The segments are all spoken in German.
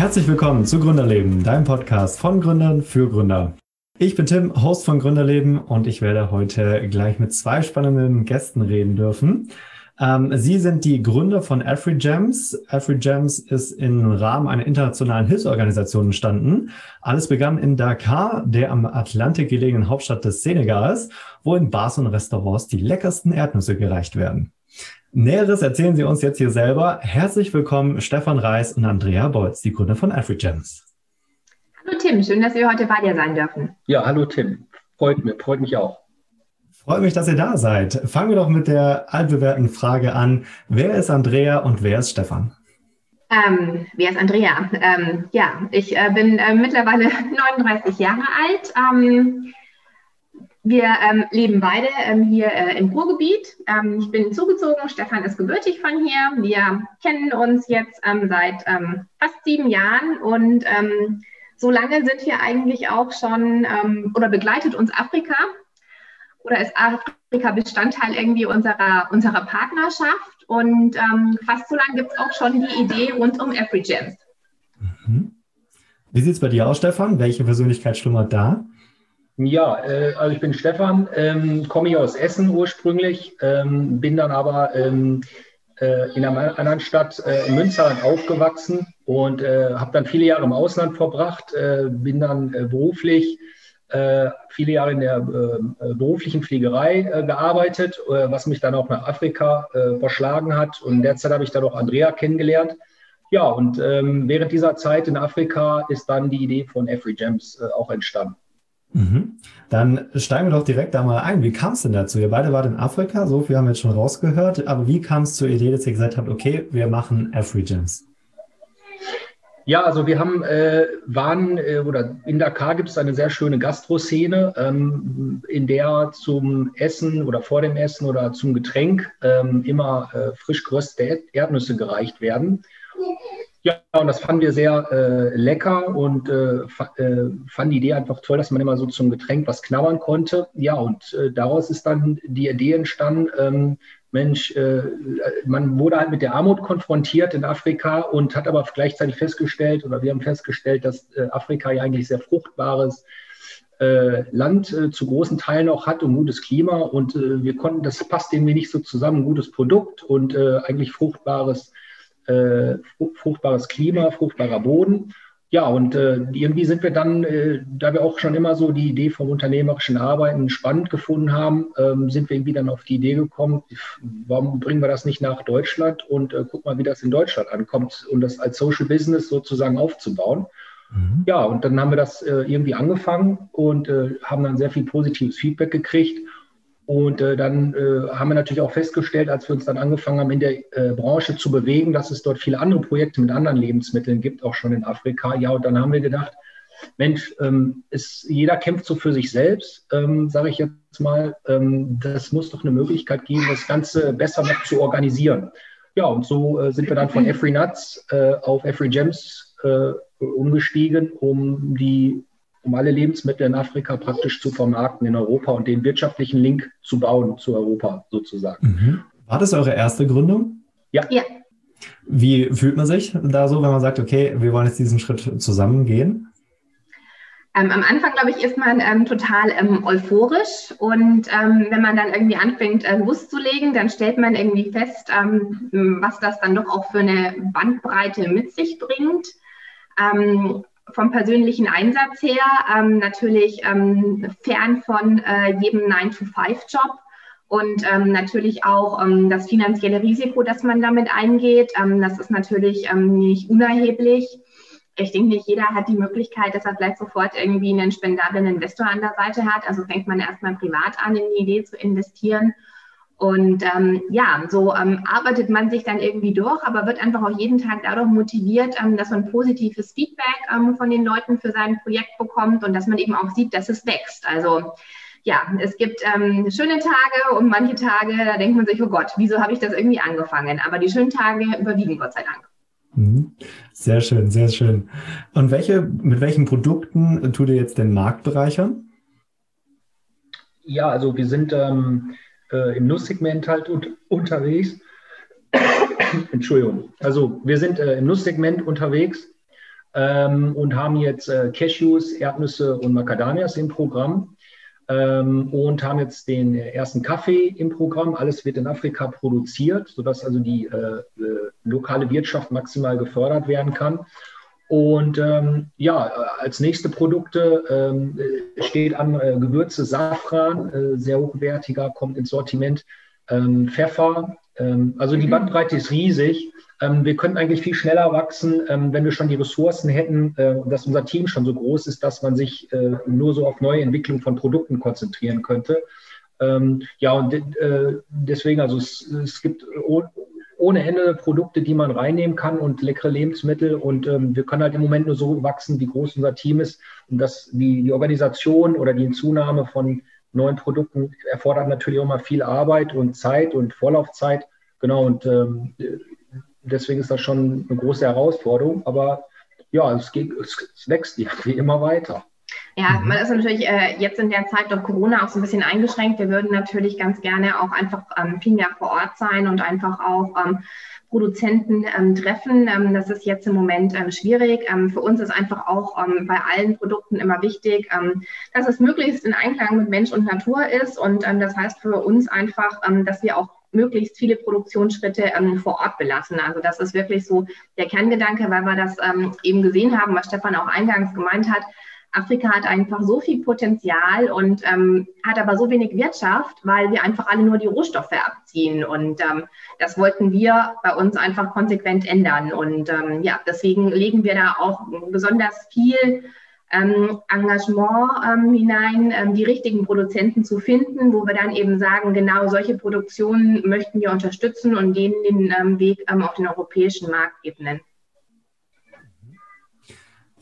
Herzlich willkommen zu Gründerleben, deinem Podcast von Gründern für Gründer. Ich bin Tim, Host von Gründerleben und ich werde heute gleich mit zwei spannenden Gästen reden dürfen. Ähm, Sie sind die Gründer von AfriGems. AfriGems ist im Rahmen einer internationalen Hilfsorganisation entstanden. Alles begann in Dakar, der am Atlantik gelegenen Hauptstadt des Senegals, wo in Bars und Restaurants die leckersten Erdnüsse gereicht werden. Näheres erzählen Sie uns jetzt hier selber. Herzlich willkommen Stefan Reis und Andrea Bolz, die Gründer von AfriGems. Hallo Tim, schön, dass wir heute bei dir sein dürfen. Ja, hallo Tim. Freut mich, freut mich auch. Freut mich, dass ihr da seid. Fangen wir doch mit der altbewährten Frage an. Wer ist Andrea und wer ist Stefan? Ähm, wer ist Andrea? Ähm, ja, ich äh, bin äh, mittlerweile 39 Jahre alt. Ähm, wir ähm, leben beide ähm, hier äh, im Ruhrgebiet. Ähm, ich bin zugezogen, Stefan ist gebürtig von hier. Wir kennen uns jetzt seit fast sieben Jahren und so lange sind wir eigentlich auch schon oder begleitet uns Afrika oder ist Afrika Bestandteil irgendwie unserer, unserer Partnerschaft. Und ähm, fast so lange gibt es auch schon die Idee rund um AfriGems. Mhm. Wie sieht es bei dir aus, Stefan? Welche Persönlichkeit schlummert da? Ja, äh, also ich bin Stefan, ähm, komme hier aus Essen ursprünglich, ähm, bin dann aber ähm, äh, in einer anderen Stadt äh, in Münsterland aufgewachsen und äh, habe dann viele Jahre im Ausland verbracht, äh, bin dann äh, beruflich viele Jahre in der beruflichen Fliegerei gearbeitet, was mich dann auch nach Afrika verschlagen hat. Und derzeit habe ich dann auch Andrea kennengelernt. Ja, und ähm, während dieser Zeit in Afrika ist dann die Idee von Every Gems auch entstanden. Mhm. Dann steigen wir doch direkt da mal ein. Wie kam es denn dazu? Ihr beide wart in Afrika, so viel haben wir jetzt schon rausgehört. Aber wie kam es zur Idee, dass ihr gesagt habt, okay, wir machen Every Gems? Ja, also wir haben, äh, waren, äh, oder in Dakar gibt es eine sehr schöne Gastroszene, ähm, in der zum Essen oder vor dem Essen oder zum Getränk ähm, immer äh, frisch geröstete Erdnüsse gereicht werden. Ja, und das fanden wir sehr äh, lecker und äh, äh, fanden die Idee einfach toll, dass man immer so zum Getränk was knabbern konnte. Ja, und äh, daraus ist dann die Idee entstanden, ähm, Mensch, äh, man wurde halt mit der Armut konfrontiert in Afrika und hat aber gleichzeitig festgestellt, oder wir haben festgestellt, dass äh, Afrika ja eigentlich sehr fruchtbares Land zu großen Teilen auch hat und gutes Klima. Und wir konnten, das passt irgendwie nicht so zusammen, gutes Produkt und eigentlich fruchtbares, fruchtbares Klima, fruchtbarer Boden. Ja, und äh, irgendwie sind wir dann, äh, da wir auch schon immer so die Idee vom unternehmerischen Arbeiten spannend gefunden haben, ähm, sind wir irgendwie dann auf die Idee gekommen, warum bringen wir das nicht nach Deutschland und äh, guck mal, wie das in Deutschland ankommt und das als Social Business sozusagen aufzubauen. Mhm. Ja, und dann haben wir das äh, irgendwie angefangen und äh, haben dann sehr viel positives Feedback gekriegt und äh, dann äh, haben wir natürlich auch festgestellt, als wir uns dann angefangen haben, in der äh, Branche zu bewegen, dass es dort viele andere Projekte mit anderen Lebensmitteln gibt, auch schon in Afrika. Ja, und dann haben wir gedacht, Mensch, ähm, ist, jeder kämpft so für sich selbst, ähm, sage ich jetzt mal. Ähm, das muss doch eine Möglichkeit geben, das Ganze besser noch zu organisieren. Ja, und so äh, sind wir dann von Every Nuts äh, auf Every Gems äh, umgestiegen, um die um alle Lebensmittel in Afrika praktisch zu vermarkten in Europa und den wirtschaftlichen Link zu bauen zu Europa sozusagen. Mhm. War das eure erste Gründung? Ja. ja. Wie fühlt man sich da so, wenn man sagt, okay, wir wollen jetzt diesen Schritt zusammen gehen? Ähm, am Anfang, glaube ich, ist man ähm, total ähm, euphorisch und ähm, wenn man dann irgendwie anfängt, äh, loszulegen, dann stellt man irgendwie fest, ähm, was das dann doch auch für eine Bandbreite mit sich bringt. Ähm, vom persönlichen Einsatz her ähm, natürlich ähm, fern von äh, jedem 9-to-5-Job und ähm, natürlich auch ähm, das finanzielle Risiko, das man damit eingeht. Ähm, das ist natürlich ähm, nicht unerheblich. Ich denke nicht, jeder hat die Möglichkeit, dass er vielleicht sofort irgendwie einen spendablen Investor an der Seite hat. Also fängt man erstmal privat an, in die Idee zu investieren und ähm, ja, so ähm, arbeitet man sich dann irgendwie durch, aber wird einfach auch jeden Tag dadurch motiviert, ähm, dass man positives Feedback ähm, von den Leuten für sein Projekt bekommt und dass man eben auch sieht, dass es wächst. Also ja, es gibt ähm, schöne Tage und manche Tage, da denkt man sich, oh Gott, wieso habe ich das irgendwie angefangen? Aber die schönen Tage überwiegen, Gott sei Dank. Mhm. Sehr schön, sehr schön. Und welche, mit welchen Produkten tut ihr jetzt den Markt bereichern? Ja, also wir sind ähm, äh, im Nusssegment halt un unterwegs. Entschuldigung. Also wir sind äh, im Nusssegment unterwegs ähm, und haben jetzt äh, Cashews, Erdnüsse und Macadamias im Programm ähm, und haben jetzt den ersten Kaffee im Programm. Alles wird in Afrika produziert, sodass also die äh, äh, lokale Wirtschaft maximal gefördert werden kann. Und ähm, ja, als nächste Produkte ähm, steht an äh, Gewürze Safran, äh, sehr hochwertiger, kommt ins Sortiment. Ähm, Pfeffer, ähm, also die mhm. Bandbreite ist riesig. Ähm, wir könnten eigentlich viel schneller wachsen, ähm, wenn wir schon die Ressourcen hätten, äh, dass unser Team schon so groß ist, dass man sich äh, nur so auf neue Entwicklung von Produkten konzentrieren könnte. Ja, und äh, deswegen, also es, es gibt ohne Ende Produkte, die man reinnehmen kann und leckere Lebensmittel. Und ähm, wir können halt im Moment nur so wachsen, wie groß unser Team ist. Und das, die, die Organisation oder die Zunahme von neuen Produkten erfordert natürlich auch mal viel Arbeit und Zeit und Vorlaufzeit. Genau, und ähm, deswegen ist das schon eine große Herausforderung. Aber ja, es, geht, es wächst irgendwie immer weiter. Ja, mhm. man ist natürlich äh, jetzt in der Zeit durch Corona auch so ein bisschen eingeschränkt. Wir würden natürlich ganz gerne auch einfach ähm, viel mehr vor Ort sein und einfach auch ähm, Produzenten ähm, treffen. Ähm, das ist jetzt im Moment ähm, schwierig. Ähm, für uns ist einfach auch ähm, bei allen Produkten immer wichtig, ähm, dass es möglichst in Einklang mit Mensch und Natur ist. Und das heißt für uns einfach, dass wir auch möglichst viele Produktionsschritte vor Ort belassen. Also das ist wirklich so der Kerngedanke, weil wir das eben gesehen haben, was Stefan auch eingangs gemeint hat. Afrika hat einfach so viel Potenzial und ähm, hat aber so wenig Wirtschaft, weil wir einfach alle nur die Rohstoffe abziehen. Und ähm, das wollten wir bei uns einfach konsequent ändern. Und ähm, ja, deswegen legen wir da auch besonders viel ähm, Engagement ähm, hinein, ähm, die richtigen Produzenten zu finden, wo wir dann eben sagen, genau solche Produktionen möchten wir unterstützen und denen den ähm, Weg ähm, auf den europäischen Markt ebnen.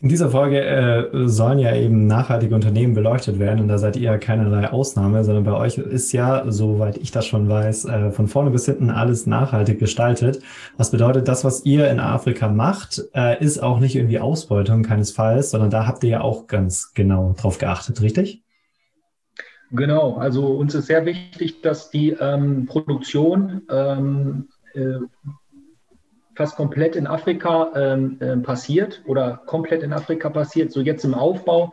In dieser Folge äh, sollen ja eben nachhaltige Unternehmen beleuchtet werden und da seid ihr ja keinerlei Ausnahme, sondern bei euch ist ja, soweit ich das schon weiß, äh, von vorne bis hinten alles nachhaltig gestaltet. Was bedeutet, das, was ihr in Afrika macht, äh, ist auch nicht irgendwie Ausbeutung keinesfalls, sondern da habt ihr ja auch ganz genau drauf geachtet, richtig? Genau, also uns ist sehr wichtig, dass die ähm, Produktion ähm, äh, fast komplett in Afrika ähm, äh, passiert oder komplett in Afrika passiert. So jetzt im Aufbau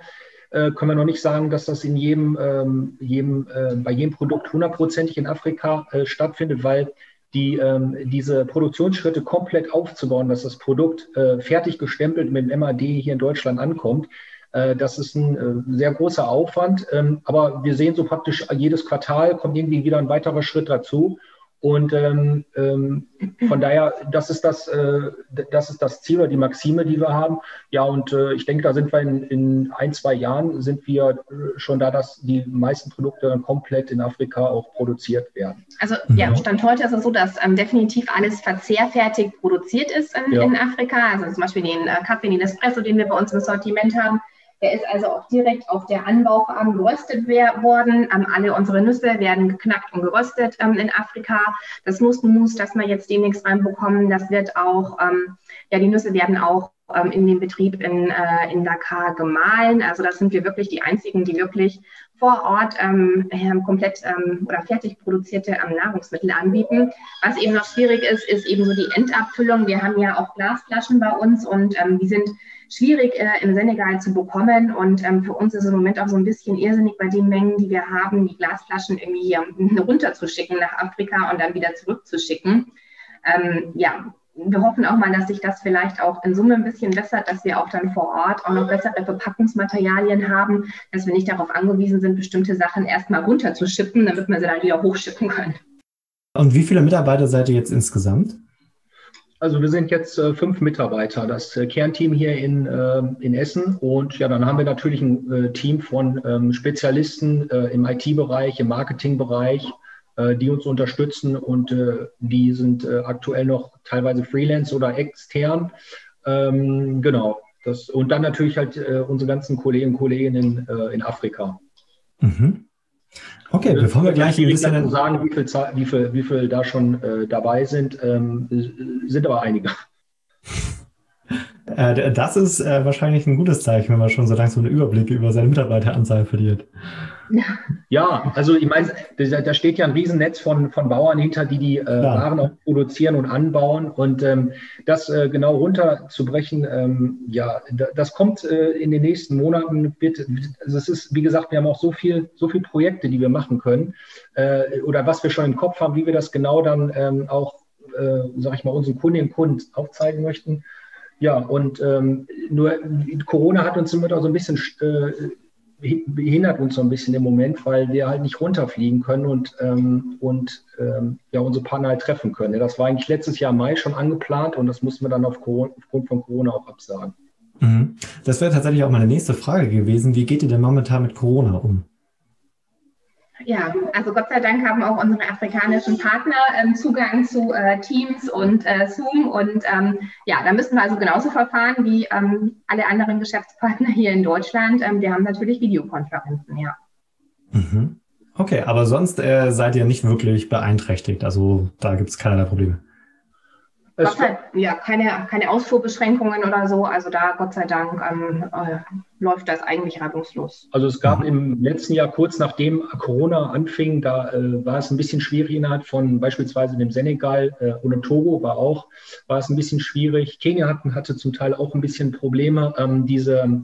äh, können wir noch nicht sagen, dass das in jedem, ähm, jedem äh, bei jedem Produkt hundertprozentig in Afrika äh, stattfindet, weil die, ähm, diese Produktionsschritte komplett aufzubauen, dass das Produkt äh, fertig gestempelt mit dem MAD hier in Deutschland ankommt, äh, das ist ein sehr großer Aufwand. Ähm, aber wir sehen so praktisch jedes Quartal kommt irgendwie wieder ein weiterer Schritt dazu. Und ähm, ähm, von daher, das ist das, äh, das ist das Ziel oder die Maxime, die wir haben. Ja, und äh, ich denke, da sind wir in, in, ein, zwei Jahren sind wir schon da, dass die meisten Produkte dann komplett in Afrika auch produziert werden. Also ja, mhm. Stand heute ist es so, dass ähm, definitiv alles verzehrfertig produziert ist in, ja. in, Afrika. Also zum Beispiel den äh, Kaffee, den Espresso, den wir bei uns im Sortiment haben der ist also auch direkt auf der Anbaufarm geröstet worden. Ähm, alle unsere Nüsse werden geknackt und geröstet ähm, in Afrika. Das Nussmus, das wir jetzt demnächst reinbekommen, das wird auch, ähm, ja, die Nüsse werden auch ähm, in dem Betrieb in, äh, in Dakar gemahlen. Also das sind wir wirklich die einzigen, die wirklich vor Ort ähm, komplett ähm, oder fertig produzierte ähm, Nahrungsmittel anbieten. Was eben noch schwierig ist, ist eben so die Endabfüllung. Wir haben ja auch Glasflaschen bei uns und ähm, die sind schwierig äh, im Senegal zu bekommen. Und ähm, für uns ist es im Moment auch so ein bisschen irrsinnig bei den Mengen, die wir haben, die Glasflaschen irgendwie ähm, runterzuschicken nach Afrika und dann wieder zurückzuschicken. Ähm, ja, wir hoffen auch mal, dass sich das vielleicht auch in Summe ein bisschen bessert, dass wir auch dann vor Ort auch noch bessere Verpackungsmaterialien haben, dass wir nicht darauf angewiesen sind, bestimmte Sachen erstmal runterzuschippen, damit wir sie dann wieder hochschippen können. Und wie viele Mitarbeiter seid ihr jetzt insgesamt? Also wir sind jetzt äh, fünf Mitarbeiter, das äh, Kernteam hier in, äh, in Essen. Und ja, dann haben wir natürlich ein äh, Team von ähm, Spezialisten äh, im IT-Bereich, im Marketing-Bereich, äh, die uns unterstützen und äh, die sind äh, aktuell noch teilweise Freelance oder extern. Ähm, genau. Das, und dann natürlich halt unsere ganzen Kollegen und Kolleginnen in, in Afrika. Mhm. Okay, bevor wir gleich ein bisschen sagen, wie viel, wie viel, wie viel da schon äh, dabei sind, ähm, sind aber einige. Äh, das ist äh, wahrscheinlich ein gutes Zeichen, wenn man schon so langsam einen Überblick über seine Mitarbeiteranzahl verliert. Ja, also ich meine, da steht ja ein Riesennetz von, von Bauern hinter, die die äh, Waren auch produzieren und anbauen. Und ähm, das äh, genau runterzubrechen, ähm, ja, das kommt äh, in den nächsten Monaten. Wird, also es ist, wie gesagt, wir haben auch so viel, so viele Projekte, die wir machen können äh, oder was wir schon im Kopf haben, wie wir das genau dann ähm, auch, äh, sag ich mal, unseren Kundinnen und Kunden aufzeigen möchten. Ja, und ähm, nur Corona hat uns immer so ein bisschen äh, behindert uns so ein bisschen im Moment, weil wir halt nicht runterfliegen können und, ähm, und ähm, ja, unsere Partner halt treffen können. Das war eigentlich letztes Jahr Mai schon angeplant und das mussten wir dann auf Corona, aufgrund von Corona auch absagen. Mhm. Das wäre tatsächlich auch meine nächste Frage gewesen. Wie geht ihr denn momentan mit Corona um? Ja, also Gott sei Dank haben auch unsere afrikanischen Partner ähm, Zugang zu äh, Teams und äh, Zoom. Und ähm, ja, da müssen wir also genauso verfahren wie ähm, alle anderen Geschäftspartner hier in Deutschland. Ähm, die haben natürlich Videokonferenzen, ja. Mhm. Okay, aber sonst äh, seid ihr nicht wirklich beeinträchtigt. Also da gibt es keinerlei Probleme. Gott sei, ja, keine, keine Ausfuhrbeschränkungen oder so. Also da, Gott sei Dank, ähm, äh, läuft das eigentlich reibungslos. Also es gab im letzten Jahr, kurz nachdem Corona anfing, da äh, war es ein bisschen schwierig innerhalb von beispielsweise dem Senegal äh, oder Togo war auch, war es ein bisschen schwierig. Kenia hatten, hatte zum Teil auch ein bisschen Probleme, ähm, diese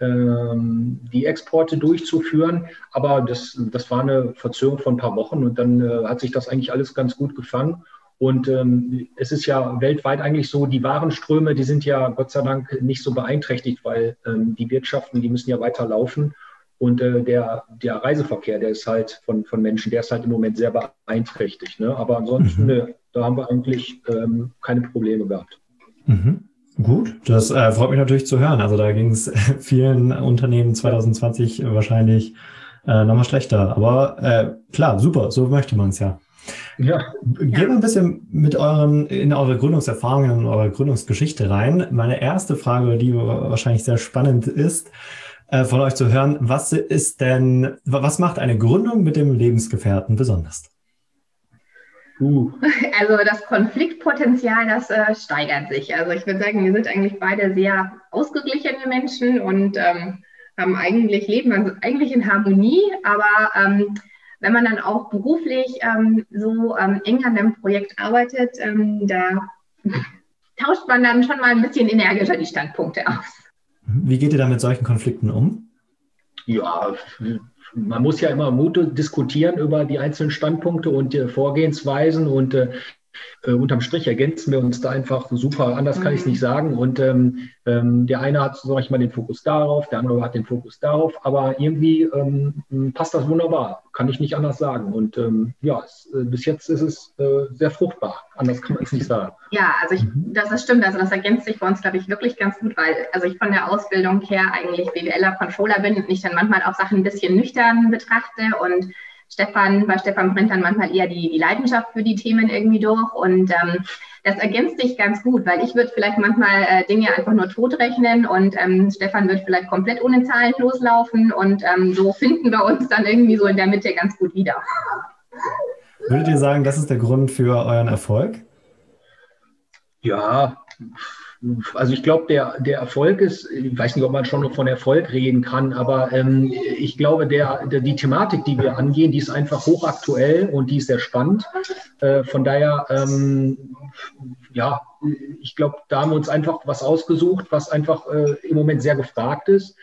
ähm, die Exporte durchzuführen. Aber das, das war eine Verzögerung von ein paar Wochen und dann äh, hat sich das eigentlich alles ganz gut gefangen. Und ähm, es ist ja weltweit eigentlich so, die Warenströme, die sind ja Gott sei Dank nicht so beeinträchtigt, weil ähm, die Wirtschaften, die müssen ja weiter laufen. Und äh, der, der Reiseverkehr, der ist halt von, von Menschen, der ist halt im Moment sehr beeinträchtigt. Ne? Aber ansonsten, mhm. ne, da haben wir eigentlich ähm, keine Probleme gehabt. Mhm. Gut, das äh, freut mich natürlich zu hören. Also da ging es vielen Unternehmen 2020 wahrscheinlich äh, nochmal schlechter. Aber äh, klar, super, so möchte man es ja. Ja. Gehen wir ein bisschen mit euren, in eure Gründungserfahrungen und eure Gründungsgeschichte rein. Meine erste Frage, die wahrscheinlich sehr spannend ist, äh, von euch zu hören, was ist denn, was macht eine Gründung mit dem Lebensgefährten besonders? Uh. Also das Konfliktpotenzial, das äh, steigert sich. Also ich würde sagen, wir sind eigentlich beide sehr ausgeglichene Menschen und ähm, haben eigentlich leben also eigentlich in Harmonie, aber ähm, wenn man dann auch beruflich ähm, so ähm, eng an einem Projekt arbeitet, ähm, da tauscht man dann schon mal ein bisschen energischer die Standpunkte aus. Wie geht ihr da mit solchen Konflikten um? Ja, man muss ja immer Mut diskutieren über die einzelnen Standpunkte und die Vorgehensweisen und äh, äh, unterm Strich ergänzen wir uns da einfach super. Anders kann ich es nicht mhm. sagen. Und ähm, ähm, der eine hat, sag ich mal, den Fokus darauf, der andere hat den Fokus darauf. Aber irgendwie ähm, passt das wunderbar. Kann ich nicht anders sagen. Und ähm, ja, es, äh, bis jetzt ist es äh, sehr fruchtbar. Anders kann man es nicht sagen. Ja, also ich, das ist stimmt. Also das ergänzt sich bei uns, glaube ich, wirklich ganz gut, weil also ich von der Ausbildung her eigentlich BWLer Controller bin und ich dann manchmal auch Sachen ein bisschen nüchtern betrachte und Stefan, bei Stefan brennt dann manchmal eher die, die Leidenschaft für die Themen irgendwie durch und ähm, das ergänzt sich ganz gut, weil ich würde vielleicht manchmal äh, Dinge einfach nur totrechnen und ähm, Stefan wird vielleicht komplett ohne Zahlen loslaufen und ähm, so finden wir uns dann irgendwie so in der Mitte ganz gut wieder. Würdet ihr sagen, das ist der Grund für euren Erfolg? Ja, also ich glaube, der, der Erfolg ist, ich weiß nicht, ob man schon noch von Erfolg reden kann, aber ähm, ich glaube, der, der, die Thematik, die wir angehen, die ist einfach hochaktuell und die ist sehr spannend. Äh, von daher, ähm, ja, ich glaube, da haben wir uns einfach was ausgesucht, was einfach äh, im Moment sehr gefragt ist.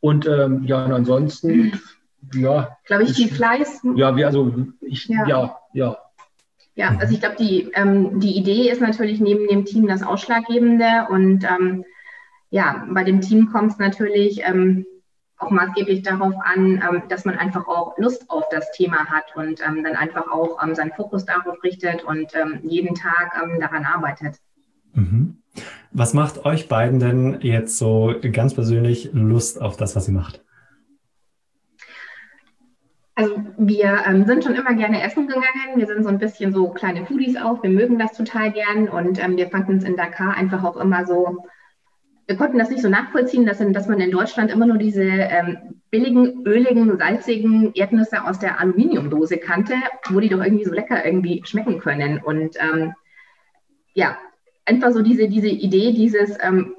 Und ähm, ja, und ansonsten, ja. Glaube ich, die Fleiß. Ja, wir, also ich, ja, ja, ja ja, also ich glaube, die, ähm, die Idee ist natürlich neben dem Team das Ausschlaggebende. Und ähm, ja, bei dem Team kommt es natürlich ähm, auch maßgeblich darauf an, ähm, dass man einfach auch Lust auf das Thema hat und ähm, dann einfach auch ähm, seinen Fokus darauf richtet und jeden Tag daran arbeitet. Mhm. Was macht euch beiden denn jetzt so ganz persönlich Lust auf das, was ihr macht? Also wir ähm, sind schon immer gerne essen gegangen. Wir sind so ein bisschen so kleine Foodies auch. Wir mögen das total gern und ähm, wir fanden es in Dakar einfach auch immer so. Wir konnten das nicht so nachvollziehen, dass, dass man in Deutschland immer nur diese ähm, billigen, öligen, salzigen Erdnüsse aus der Aluminiumdose kannte, wo die doch irgendwie so lecker irgendwie schmecken können. Und ähm, ja, einfach so diese, diese Idee, dieses ähm,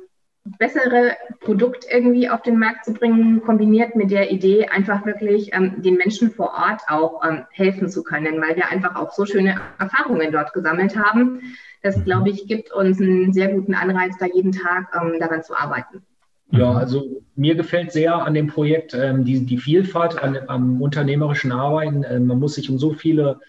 bessere Produkt irgendwie auf den Markt zu bringen, kombiniert mit der Idee, einfach wirklich ähm, den Menschen vor Ort auch ähm, helfen zu können, weil wir einfach auch so schöne Erfahrungen dort gesammelt haben. Das, mhm. glaube ich, gibt uns einen sehr guten Anreiz, da jeden Tag ähm, daran zu arbeiten. Ja, also mir gefällt sehr an dem Projekt ähm, die, die Vielfalt an, am unternehmerischen Arbeiten. Äh, man muss sich um so viele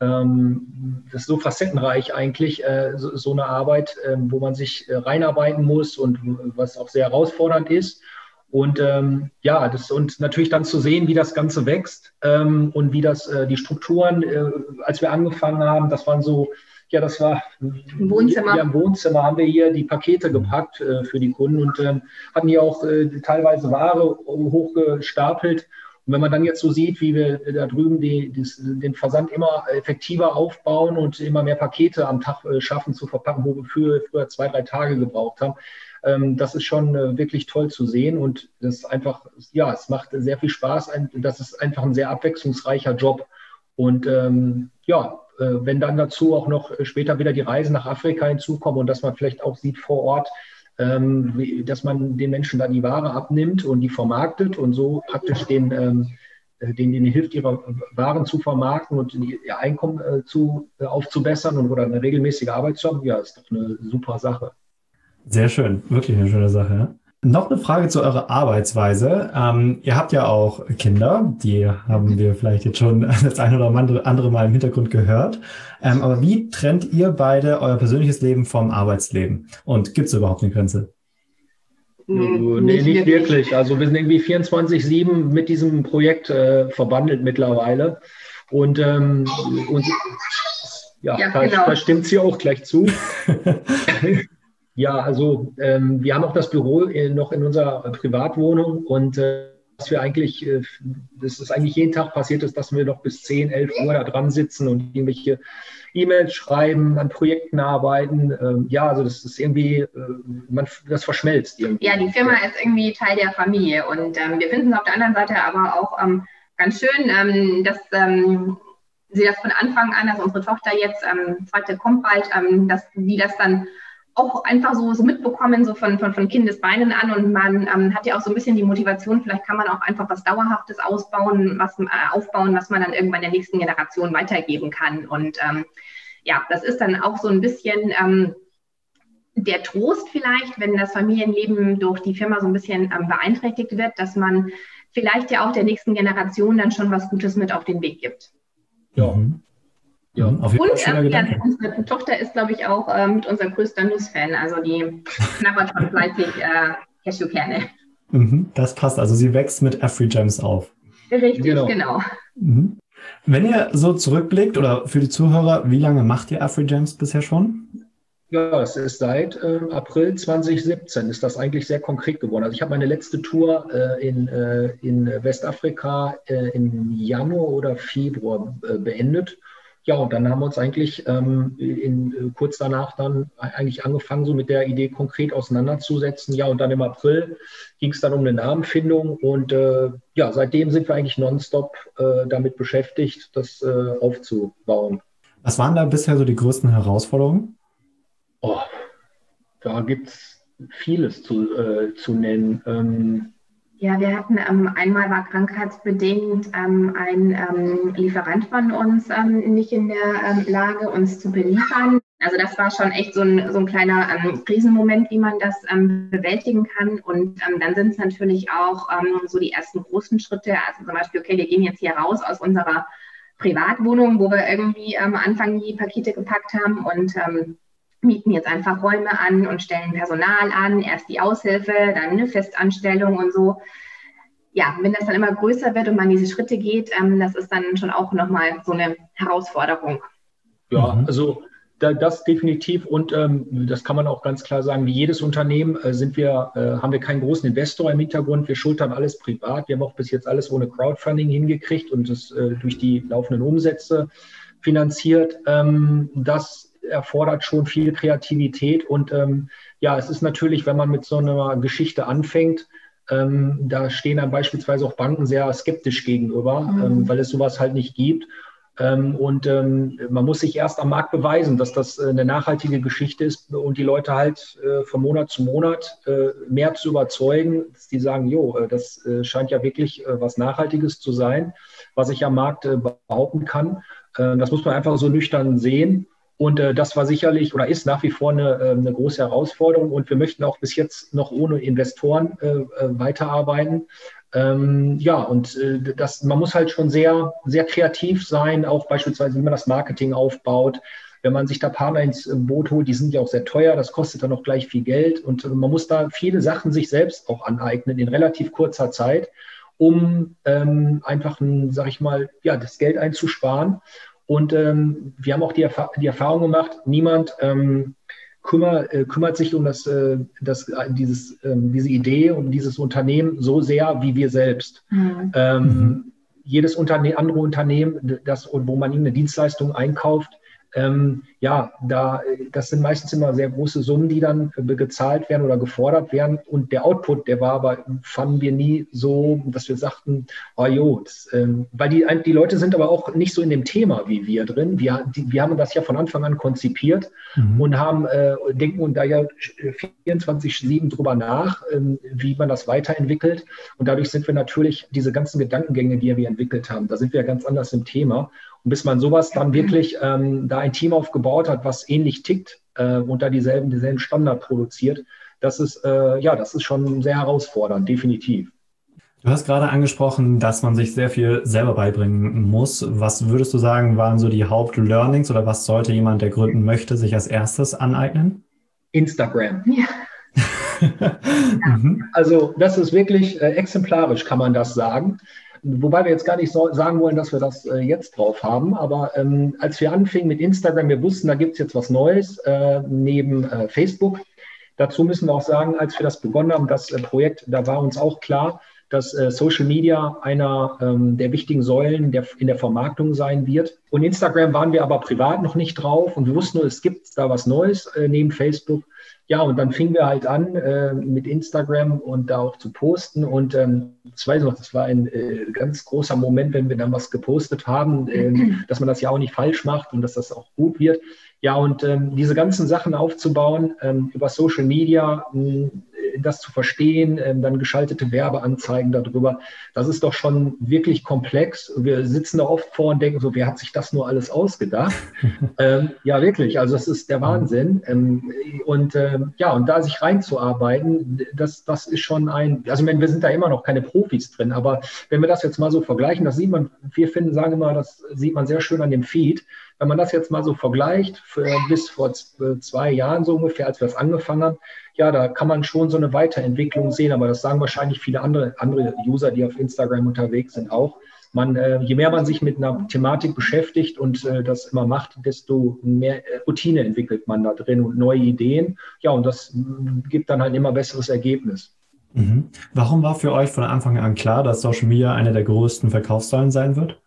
ähm, das ist so facettenreich eigentlich, äh, so, so, eine Arbeit, äh, wo man sich äh, reinarbeiten muss und was auch sehr herausfordernd ist. Und ähm, ja, das und natürlich dann zu sehen, wie das Ganze wächst ähm, und wie das äh, die Strukturen, äh, als wir angefangen haben, das waren so, ja, das war Im Wohnzimmer. Hier, im Wohnzimmer haben wir hier die Pakete gepackt äh, für die Kunden und ähm, hatten hier auch teilweise Ware hochgestapelt und wenn man dann jetzt so sieht, wie wir da drüben die, die, den Versand immer effektiver aufbauen und immer mehr Pakete am Tag äh, schaffen zu verpacken, wo wir früher, früher zwei, drei Tage gebraucht haben, ähm, das ist schon äh, wirklich toll zu sehen und das ist einfach, ja, es macht sehr viel Spaß. Das ist einfach ein sehr abwechslungsreicher Job. Und ähm, ja, äh, wenn dann dazu auch noch später wieder die Reise nach Afrika hinzukommen und dass man vielleicht auch sieht vor Ort, ähm, dass man den Menschen dann die Ware abnimmt und die vermarktet und so praktisch den, ähm, äh, denen, denen hilft, ihre Waren zu vermarkten und ihr Einkommen äh, zu, äh, aufzubessern und oder eine regelmäßige Arbeit zu haben, ja, ist doch eine super Sache. Sehr schön, wirklich eine schöne Sache. Ja? Noch eine Frage zu eurer Arbeitsweise. Ähm, ihr habt ja auch Kinder, die haben wir vielleicht jetzt schon das eine oder andere Mal im Hintergrund gehört. Ähm, aber wie trennt ihr beide euer persönliches Leben vom Arbeitsleben? Und gibt es überhaupt eine Grenze? Nee, nicht, nicht wirklich. Also wir sind irgendwie 24-7 mit diesem Projekt äh, verbandelt mittlerweile. Und, ähm, und ja, ja da, genau. da stimmt sie auch gleich zu. Ja, also ähm, wir haben auch das Büro in, noch in unserer Privatwohnung und äh, was wir eigentlich, äh, das ist eigentlich jeden Tag passiert ist, dass wir noch bis 10, 11 Uhr da dran sitzen und irgendwelche E-Mails schreiben, an Projekten arbeiten. Ähm, ja, also das ist irgendwie, äh, man, das verschmelzt irgendwie. Ja, die Firma ist irgendwie Teil der Familie und ähm, wir finden es auf der anderen Seite aber auch ähm, ganz schön, ähm, dass ähm, sie das von Anfang an, also unsere Tochter jetzt, ähm, zweite kommt bald, dass die das dann auch einfach so, so mitbekommen, so von, von, von Kindesbeinen an. Und man ähm, hat ja auch so ein bisschen die Motivation, vielleicht kann man auch einfach was Dauerhaftes ausbauen, was, äh, aufbauen, was man dann irgendwann der nächsten Generation weitergeben kann. Und ähm, ja, das ist dann auch so ein bisschen ähm, der Trost vielleicht, wenn das Familienleben durch die Firma so ein bisschen ähm, beeinträchtigt wird, dass man vielleicht ja auch der nächsten Generation dann schon was Gutes mit auf den Weg gibt. Ja. Ja, mhm. auf jeden und, Fall. Ja, unsere Tochter ist, glaube ich, auch äh, mit unser größter Nussfan. Also die knabbert schon fleißig äh, Cashewkerne. Mhm, das passt. Also sie wächst mit Gems auf. Richtig, genau. genau. Mhm. Wenn ihr so zurückblickt oder für die Zuhörer, wie lange macht ihr Gems bisher schon? Ja, es ist seit äh, April 2017 ist das eigentlich sehr konkret geworden. Also ich habe meine letzte Tour äh, in, äh, in Westafrika äh, im Januar oder Februar äh, beendet ja, und dann haben wir uns eigentlich ähm, in, äh, kurz danach dann eigentlich angefangen, so mit der Idee konkret auseinanderzusetzen. Ja, und dann im April ging es dann um eine Namenfindung und äh, ja, seitdem sind wir eigentlich nonstop äh, damit beschäftigt, das äh, aufzubauen. Was waren da bisher so die größten Herausforderungen? Oh, da gibt es vieles zu, äh, zu nennen. Ähm, ja, wir hatten ähm, einmal war krankheitsbedingt ähm, ein ähm, Lieferant von uns ähm, nicht in der ähm, Lage, uns zu beliefern. Also das war schon echt so ein, so ein kleiner ähm, Krisenmoment, wie man das bewältigen kann. Und dann sind es natürlich auch so die ersten großen Schritte. Also zum Beispiel, okay, wir gehen jetzt hier raus aus unserer Privatwohnung, wo wir irgendwie am Anfang die Pakete gepackt haben und mieten jetzt einfach Räume an und stellen Personal an, erst die Aushilfe, dann eine Festanstellung und so. Ja, wenn das dann immer größer wird und man diese Schritte geht, ähm, das ist dann schon auch nochmal so eine Herausforderung. Ja, mhm. also da, das definitiv und ähm, das kann man auch ganz klar sagen, wie jedes Unternehmen äh, sind wir, äh, haben wir keinen großen Investor im Hintergrund, wir schultern alles privat, wir haben auch bis jetzt alles ohne Crowdfunding hingekriegt und das äh, durch die laufenden Umsätze finanziert. Ähm, das erfordert schon viel Kreativität. Und ähm, ja, es ist natürlich, wenn man mit so einer Geschichte anfängt, ähm, da stehen dann beispielsweise auch Banken sehr skeptisch gegenüber, mhm. ähm, weil es sowas halt nicht gibt. Ähm, und ähm, man muss sich erst am Markt beweisen, dass das äh, eine nachhaltige Geschichte ist und die Leute halt äh, von Monat zu Monat äh, mehr zu überzeugen, dass die sagen, jo, das scheint ja wirklich was Nachhaltiges zu sein, was ich am Markt behaupten kann. das muss man einfach so nüchtern sehen. Und das war sicherlich oder ist nach wie vor eine, eine große Herausforderung. Und wir möchten auch bis jetzt noch ohne Investoren weiterarbeiten. Ähm, ja, und äh, das, man muss halt schon sehr, sehr kreativ sein, auch beispielsweise, wie man das Marketing aufbaut. Wenn man sich da Partner ins äh, Boot holt, die sind ja auch sehr teuer, das kostet dann auch gleich viel Geld. Und äh, man muss da viele Sachen sich selbst auch aneignen in relativ kurzer Zeit, um ähm, einfach, ein, sag ich mal, ja, das Geld einzusparen. Und ähm, wir haben auch die, Erfa die Erfahrung gemacht, niemand ähm, kümmer, äh, kümmert sich um das, äh, das, äh, dieses, ähm, diese Idee, um dieses Unternehmen so sehr wie wir selbst. Mhm. Ähm, mhm. Jedes Unterne andere Unternehmen, das, wo man ihm eine Dienstleistung einkauft, ähm, ja, da, das sind meistens immer sehr große Summen, die dann äh, gezahlt werden oder gefordert werden. Und der Output, der war aber, fanden wir nie so, dass wir sagten, oh jo, das, ähm, weil die, die Leute sind aber auch nicht so in dem Thema wie wir drin. Wir, die, wir haben das ja von Anfang an konzipiert mhm. und haben, äh, denken und da ja 24-7 drüber nach, ähm, wie man das weiterentwickelt. Und dadurch sind wir natürlich diese ganzen Gedankengänge, die wir entwickelt haben, da sind wir ganz anders im Thema. Und bis man sowas dann wirklich ähm, da ein Team aufgebaut hat, was ähnlich tickt äh, und da dieselben, dieselben Standard produziert, das ist, äh, ja, das ist schon sehr herausfordernd, definitiv. Du hast gerade angesprochen, dass man sich sehr viel selber beibringen muss. Was würdest du sagen, waren so die Hauptlearnings oder was sollte jemand, der gründen möchte, sich als erstes aneignen? Instagram. Ja. Mhm. Also das ist wirklich äh, exemplarisch, kann man das sagen. Wobei wir jetzt gar nicht so sagen wollen, dass wir das äh, jetzt drauf haben. Aber ähm, als wir anfingen mit Instagram, wir wussten, da gibt es jetzt was Neues äh, neben äh, Facebook. Dazu müssen wir auch sagen, als wir das begonnen haben, das äh, Projekt, da war uns auch klar, dass äh, Social Media einer ähm, der wichtigen Säulen der, in der Vermarktung sein wird. Und Instagram waren wir aber privat noch nicht drauf und wir wussten nur, es gibt da was Neues äh, neben Facebook. Ja, und dann fingen wir halt an äh, mit Instagram und da auch zu posten. Und ähm, das weiß noch, das war ein äh, ganz großer Moment, wenn wir dann was gepostet haben, äh, dass man das ja auch nicht falsch macht und dass das auch gut wird. Ja, und ähm, diese ganzen Sachen aufzubauen ähm, über Social Media, mh, das zu verstehen, ähm, dann geschaltete Werbeanzeigen darüber, das ist doch schon wirklich komplex. Wir sitzen da oft vor und denken so, wer hat sich das nur alles ausgedacht? ähm, ja, wirklich, also das ist der Wahnsinn. Ähm, und ähm, ja, und da sich reinzuarbeiten, das, das ist schon ein, also meine, wir sind da immer noch keine Profis drin, aber wenn wir das jetzt mal so vergleichen, das sieht man, wir finden, sagen immer, das sieht man sehr schön an dem Feed. Wenn man das jetzt mal so vergleicht, bis vor zwei Jahren so ungefähr, als wir das angefangen haben, ja, da kann man schon so eine Weiterentwicklung sehen, aber das sagen wahrscheinlich viele andere, andere User, die auf Instagram unterwegs sind, auch. Man, äh, je mehr man sich mit einer Thematik beschäftigt und äh, das immer macht, desto mehr äh, Routine entwickelt man da drin und neue Ideen. Ja, und das äh, gibt dann halt immer besseres Ergebnis. Mhm. Warum war für euch von Anfang an klar, dass Social Media eine der größten Verkaufszahlen sein wird?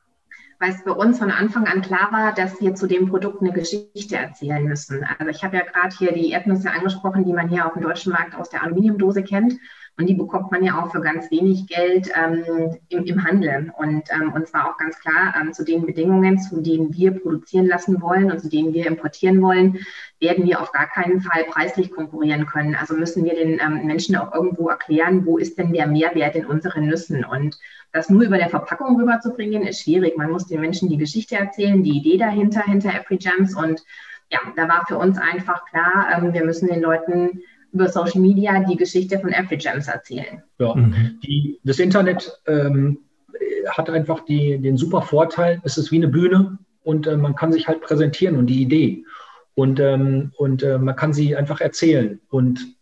Weil es für uns von Anfang an klar war, dass wir zu dem Produkt eine Geschichte erzählen müssen. Also ich habe ja gerade hier die Erdnüsse angesprochen, die man hier auf dem deutschen Markt aus der Aluminiumdose kennt. Und die bekommt man ja auch für ganz wenig Geld ähm, im, im Handel. Und, ähm, und zwar auch ganz klar ähm, zu den Bedingungen, zu denen wir produzieren lassen wollen und zu denen wir importieren wollen, werden wir auf gar keinen Fall preislich konkurrieren können. Also müssen wir den ähm, Menschen auch irgendwo erklären, wo ist denn der Mehrwert in unseren Nüssen. Und das nur über der Verpackung rüberzubringen, ist schwierig. Man muss den Menschen die Geschichte erzählen, die Idee dahinter, hinter Every Gems. Und ja, da war für uns einfach klar, ähm, wir müssen den Leuten über Social Media die Geschichte von Afrigems erzählen. Ja, mhm. die, das Internet ähm, hat einfach die, den super Vorteil, es ist wie eine Bühne und äh, man kann sich halt präsentieren und die Idee. Und, ähm, und äh, man kann sie einfach erzählen. Und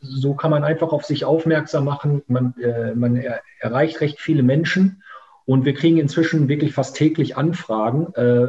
so kann man einfach auf sich aufmerksam machen. Man, äh, man er, erreicht recht viele Menschen. Und wir kriegen inzwischen wirklich fast täglich Anfragen, äh,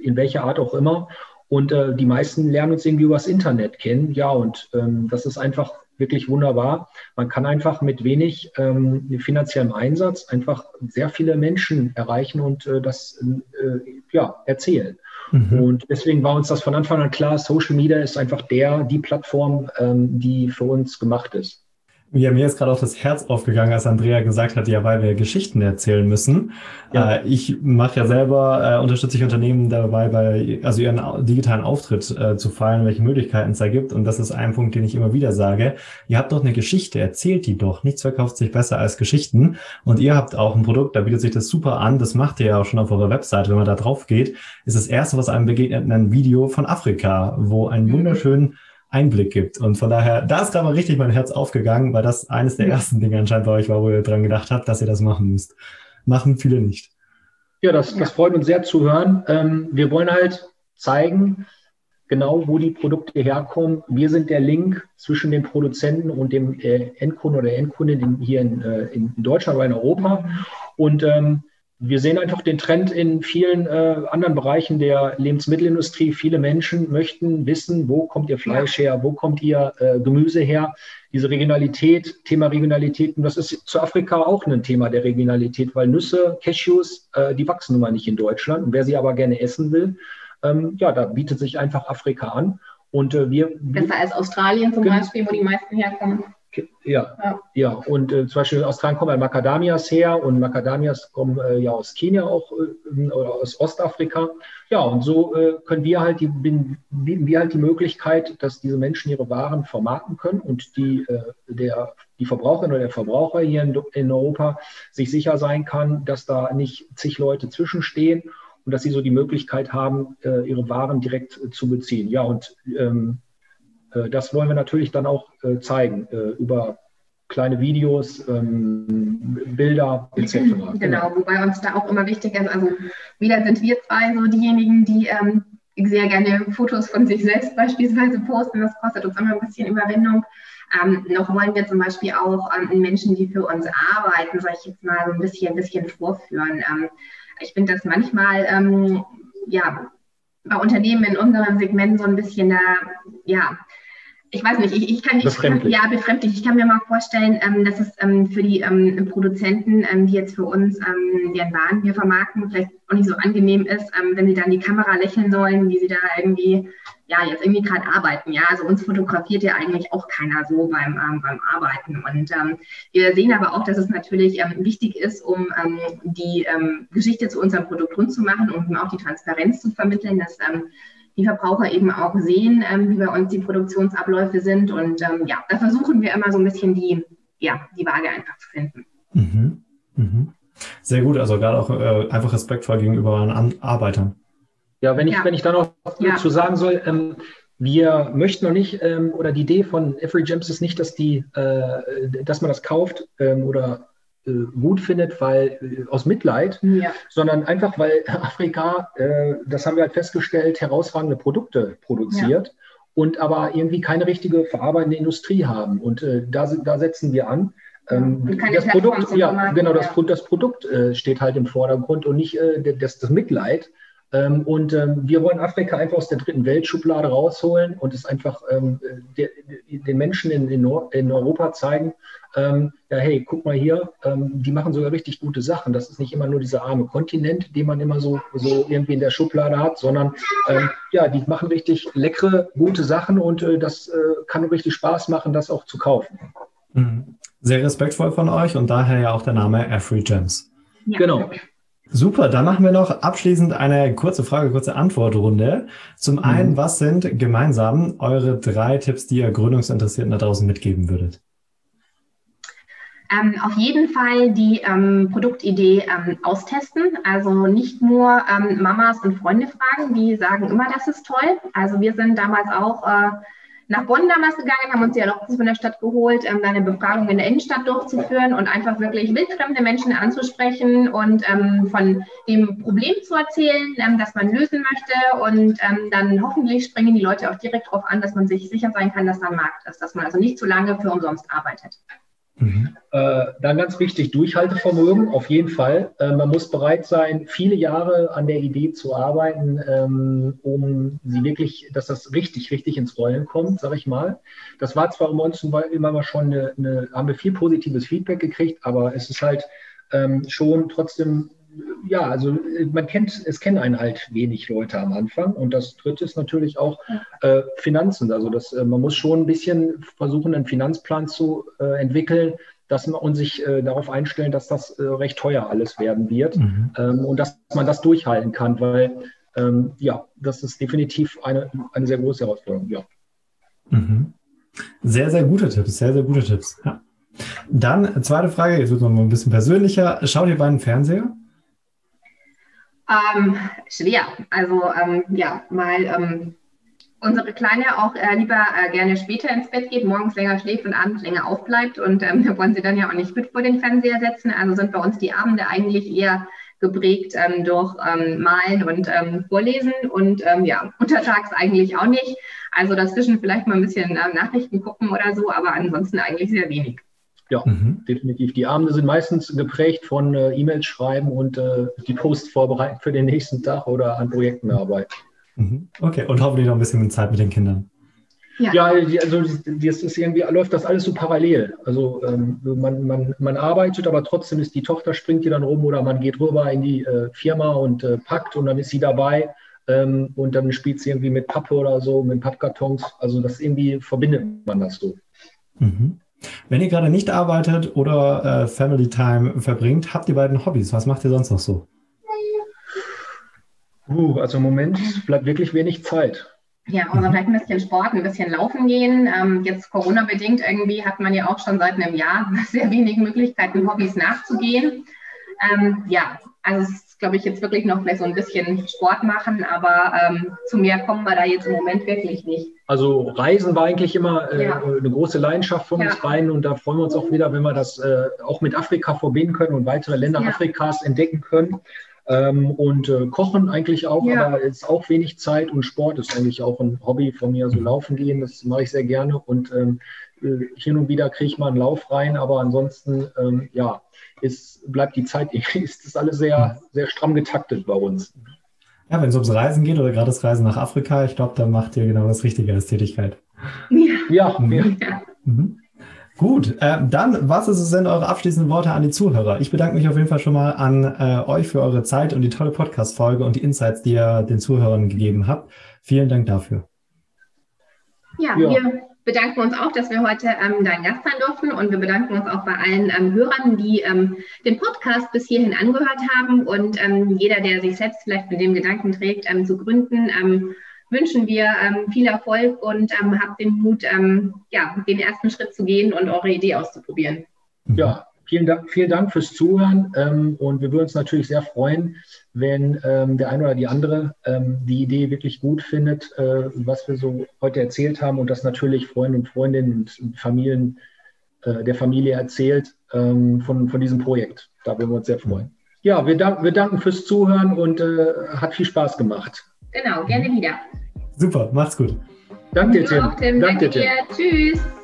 in welcher Art auch immer. Und äh, die meisten lernen uns irgendwie übers Internet kennen. Ja, und ähm, das ist einfach wirklich wunderbar. Man kann einfach mit wenig ähm, finanziellem Einsatz einfach sehr viele Menschen erreichen und äh, das äh, ja, erzählen. Mhm. Und deswegen war uns das von Anfang an klar, Social Media ist einfach der, die Plattform, ähm, die für uns gemacht ist. Ja, mir ist gerade auch das Herz aufgegangen, als Andrea gesagt hat, ja, weil wir Geschichten erzählen müssen. Ja. Äh, ich mache ja selber, äh, unterstütze ich Unternehmen dabei, bei, also ihren digitalen Auftritt äh, zu feiern, welche Möglichkeiten es da gibt. Und das ist ein Punkt, den ich immer wieder sage. Ihr habt doch eine Geschichte, erzählt die doch. Nichts verkauft sich besser als Geschichten. Und ihr habt auch ein Produkt, da bietet sich das super an. Das macht ihr ja auch schon auf eurer Webseite. Wenn man da drauf geht, ist das erste, was einem begegnet, ein Video von Afrika, wo ein mhm. wunderschön Einblick gibt. Und von daher, da ist gerade mal richtig mein Herz aufgegangen, weil das eines der ersten Dinge anscheinend bei euch war, wo ihr dran gedacht habt, dass ihr das machen müsst. Machen viele nicht. Ja, das, das freut uns sehr zu hören. Ähm, wir wollen halt zeigen, genau wo die Produkte herkommen. Wir sind der Link zwischen dem Produzenten und dem äh, Endkunden oder Endkundin hier in, äh, in Deutschland oder in Europa. Und ähm, wir sehen einfach den Trend in vielen äh, anderen Bereichen der Lebensmittelindustrie. Viele Menschen möchten wissen, wo kommt ihr Fleisch her, wo kommt ihr äh, Gemüse her. Diese Regionalität, Thema Regionalität, und das ist zu Afrika auch ein Thema der Regionalität, weil Nüsse, Cashews, äh, die wachsen nun mal nicht in Deutschland. Und wer sie aber gerne essen will, ähm, ja, da bietet sich einfach Afrika an. Und äh, wir. Besser als Australien zum Beispiel, wo die meisten herkommen. Ja, ja, ja. Und äh, zum Beispiel in Australien kommen Macadamias her und Macadamias kommen äh, ja aus Kenia auch äh, oder aus Ostafrika. Ja, und so äh, können wir halt die, bieten wir halt die Möglichkeit, dass diese Menschen ihre Waren vermarkten können und die, äh, der, die Verbraucherin oder der Verbraucher hier in, in Europa sich sicher sein kann, dass da nicht zig Leute zwischenstehen und dass sie so die Möglichkeit haben, äh, ihre Waren direkt zu beziehen. Ja, und ähm, äh, das wollen wir natürlich dann auch äh, zeigen äh, über kleine Videos, ähm, Bilder etc. Genau, genau, wobei uns da auch immer wichtig ist, also wieder sind wir zwei so diejenigen, die ähm, sehr gerne Fotos von sich selbst beispielsweise posten. Das kostet uns immer ein bisschen Überwindung. Ähm, noch wollen wir zum Beispiel auch ähm, Menschen, die für uns arbeiten, sage ich jetzt mal so ein bisschen, ein bisschen vorführen. Ähm, ich finde das manchmal, ähm, ja, bei Unternehmen in unserem Segment so ein bisschen da, ja, ich weiß nicht, ich, ich kann nicht, ja, befremdlich. Ich kann mir mal vorstellen, ähm, dass es ähm, für die ähm, Produzenten, ähm, die jetzt für uns ähm, deren Waren hier vermarkten, vielleicht auch nicht so angenehm ist, ähm, wenn sie dann die Kamera lächeln sollen, wie sie da irgendwie, ja, jetzt irgendwie gerade arbeiten. Ja, also uns fotografiert ja eigentlich auch keiner so beim, beim Arbeiten. Und wir sehen aber auch, dass es natürlich wichtig ist, um die Geschichte zu unserem Produkt rund zu machen und um auch die Transparenz zu vermitteln, dass die Verbraucher eben auch sehen, ähm, wie bei uns die Produktionsabläufe sind. Und ähm, ja, da versuchen wir immer so ein bisschen die, ja, die Waage einfach zu finden. Mhm. Mhm. Sehr gut, also gerade auch äh, einfach respektvoll gegenüber An Arbeitern. Ja, wenn ich, ja. wenn ich da noch ja. dazu sagen soll, ähm, wir möchten noch nicht, ähm, oder die Idee von Every Gems ist nicht, dass die, äh, dass man das kauft ähm, oder gut findet, weil äh, aus Mitleid, ja. sondern einfach, weil Afrika, äh, das haben wir halt festgestellt, herausragende Produkte produziert ja. und aber irgendwie keine richtige verarbeitende Industrie haben. Und äh, da, da setzen wir an. Ähm, das Produkt, ja, genau, das, das Produkt äh, steht halt im Vordergrund und nicht äh, das, das Mitleid. Ähm, und ähm, wir wollen Afrika einfach aus der dritten Weltschublade rausholen und es einfach ähm, der, den Menschen in, in, in Europa zeigen, ähm, ja, hey, guck mal hier, ähm, die machen sogar richtig gute Sachen. Das ist nicht immer nur dieser arme Kontinent, den man immer so, so irgendwie in der Schublade hat, sondern ähm, ja, die machen richtig leckere, gute Sachen und äh, das äh, kann richtig Spaß machen, das auch zu kaufen. Mhm. Sehr respektvoll von euch und daher ja auch der Name Afri Gems. Ja. Genau. Super, dann machen wir noch abschließend eine kurze Frage, kurze Antwortrunde. Zum mhm. einen, was sind gemeinsam eure drei Tipps, die ihr Gründungsinteressierten da draußen mitgeben würdet? Ähm, auf jeden Fall die ähm, Produktidee ähm, austesten. Also nicht nur ähm, Mamas und Freunde fragen, die sagen immer, das ist toll. Also wir sind damals auch äh, nach Bonn damals gegangen, haben uns die Erlaubnis von der Stadt geholt, ähm, eine Befragung in der Innenstadt durchzuführen und einfach wirklich wildfremde Menschen anzusprechen und ähm, von dem Problem zu erzählen, das man lösen möchte. Und dann hoffentlich springen die Leute auch direkt darauf an, dass man sich sicher sein kann, dass da ein Markt ist, dass man also nicht zu lange für umsonst arbeitet. Mhm. Äh, dann ganz wichtig, Durchhaltevermögen, auf jeden Fall. Äh, man muss bereit sein, viele Jahre an der Idee zu arbeiten, ähm, um sie wirklich, dass das richtig, richtig ins Rollen kommt, sage ich mal. Das war zwar um uns immer mal schon eine, eine, haben wir viel positives Feedback gekriegt, aber es ist halt ähm, schon trotzdem ja, also äh, man kennt, es kennen einen halt wenig Leute am Anfang. Und das dritte ist natürlich auch äh, Finanzen. Also das, äh, man muss schon ein bisschen versuchen, einen Finanzplan zu äh, entwickeln, dass man und sich äh, darauf einstellen, dass das äh, recht teuer alles werden wird mhm. ähm, und dass man das durchhalten kann, weil ähm, ja, das ist definitiv eine, eine sehr große Herausforderung. Ja. Mhm. Sehr, sehr gute Tipps, sehr, sehr gute Tipps. Ja. Dann zweite Frage, jetzt wird noch mal ein bisschen persönlicher. Schaut ihr beiden Fernseher? Ähm, schwer. Also ähm, ja, mal ähm, unsere Kleine auch äh, lieber äh, gerne später ins Bett geht, morgens länger schläft und abends länger aufbleibt. Und ähm, wir wollen sie dann ja auch nicht mit vor den Fernseher setzen. Also sind bei uns die Abende eigentlich eher geprägt ähm, durch ähm, Malen und ähm, Vorlesen und ähm, ja, untertags eigentlich auch nicht. Also dazwischen vielleicht mal ein bisschen ähm, Nachrichten gucken oder so, aber ansonsten eigentlich sehr wenig. Ja, mhm. definitiv. Die Abende sind meistens geprägt von äh, E-Mails schreiben und äh, die Post vorbereiten für den nächsten Tag oder an Projekten arbeiten. Mhm. Okay, und hoffentlich noch ein bisschen Zeit mit den Kindern. Ja, ja also das ist irgendwie, läuft das alles so parallel. Also ähm, man, man, man arbeitet, aber trotzdem ist die Tochter, springt die dann rum oder man geht rüber in die äh, Firma und äh, packt und dann ist sie dabei ähm, und dann spielt sie irgendwie mit Pappe oder so, mit Pappkartons. Also das irgendwie verbindet man das so. Mhm. Wenn ihr gerade nicht arbeitet oder äh, Family Time verbringt, habt ihr beiden Hobbys? Was macht ihr sonst noch so? Uh, also im Moment bleibt wirklich wenig Zeit. Ja, also mhm. vielleicht ein bisschen Sport, ein bisschen laufen gehen. Ähm, jetzt Corona-bedingt irgendwie hat man ja auch schon seit einem Jahr sehr wenig Möglichkeiten, Hobbys nachzugehen. Ähm, ja, also es ist, glaube ich, jetzt wirklich noch vielleicht so ein bisschen Sport machen, aber ähm, zu mehr kommen wir da jetzt im Moment wirklich nicht. Also Reisen war eigentlich immer äh, ja. eine große Leidenschaft von ja. uns beiden und da freuen wir uns auch wieder, wenn wir das äh, auch mit Afrika verbinden können und weitere Länder ja. Afrikas entdecken können. Ähm, und äh, Kochen eigentlich auch, aber ist auch wenig Zeit und Sport ist eigentlich auch ein Hobby von mir, so laufen gehen, das mache ich sehr gerne und ähm, äh, hin und wieder kriege ich mal einen Lauf rein, aber ansonsten, ähm, ja, ist, bleibt die Zeit, ist das alles sehr, sehr stramm getaktet bei uns. Ja, wenn es ums Reisen geht oder gerade das Reisen nach Afrika, ich glaube, da macht ihr genau das Richtige als Tätigkeit. Ja, ja. ja. Mhm. Gut, äh, dann, was ist, sind eure abschließenden Worte an die Zuhörer? Ich bedanke mich auf jeden Fall schon mal an äh, euch für eure Zeit und die tolle Podcast-Folge und die Insights, die ihr den Zuhörern gegeben habt. Vielen Dank dafür. Ja, ja. wir bedanken uns auch, dass wir heute ähm, dein Gast sein durften. Und wir bedanken uns auch bei allen ähm, Hörern, die ähm, den Podcast bis hierhin angehört haben. Und ähm, jeder, der sich selbst vielleicht mit dem Gedanken trägt, ähm, zu gründen ähm, wünschen wir viel Erfolg und habt den Mut, ja, den ersten Schritt zu gehen und eure Idee auszuprobieren. Ja, vielen Dank, vielen Dank fürs Zuhören ähm, und wir würden uns natürlich sehr freuen, wenn ähm, der eine oder die andere ähm, die Idee wirklich gut findet, äh, was wir so heute erzählt haben und das natürlich Freunde und Freundinnen und Familien äh, der Familie erzählt von, von diesem Projekt. Da würden wir uns sehr freuen. Ja, wir, dank, wir danken fürs Zuhören und äh, hat viel Spaß gemacht. Genau, gerne wieder. Super, macht's gut. Danke dir, Tim. Tim. Danke, Danke dir. Tschüss.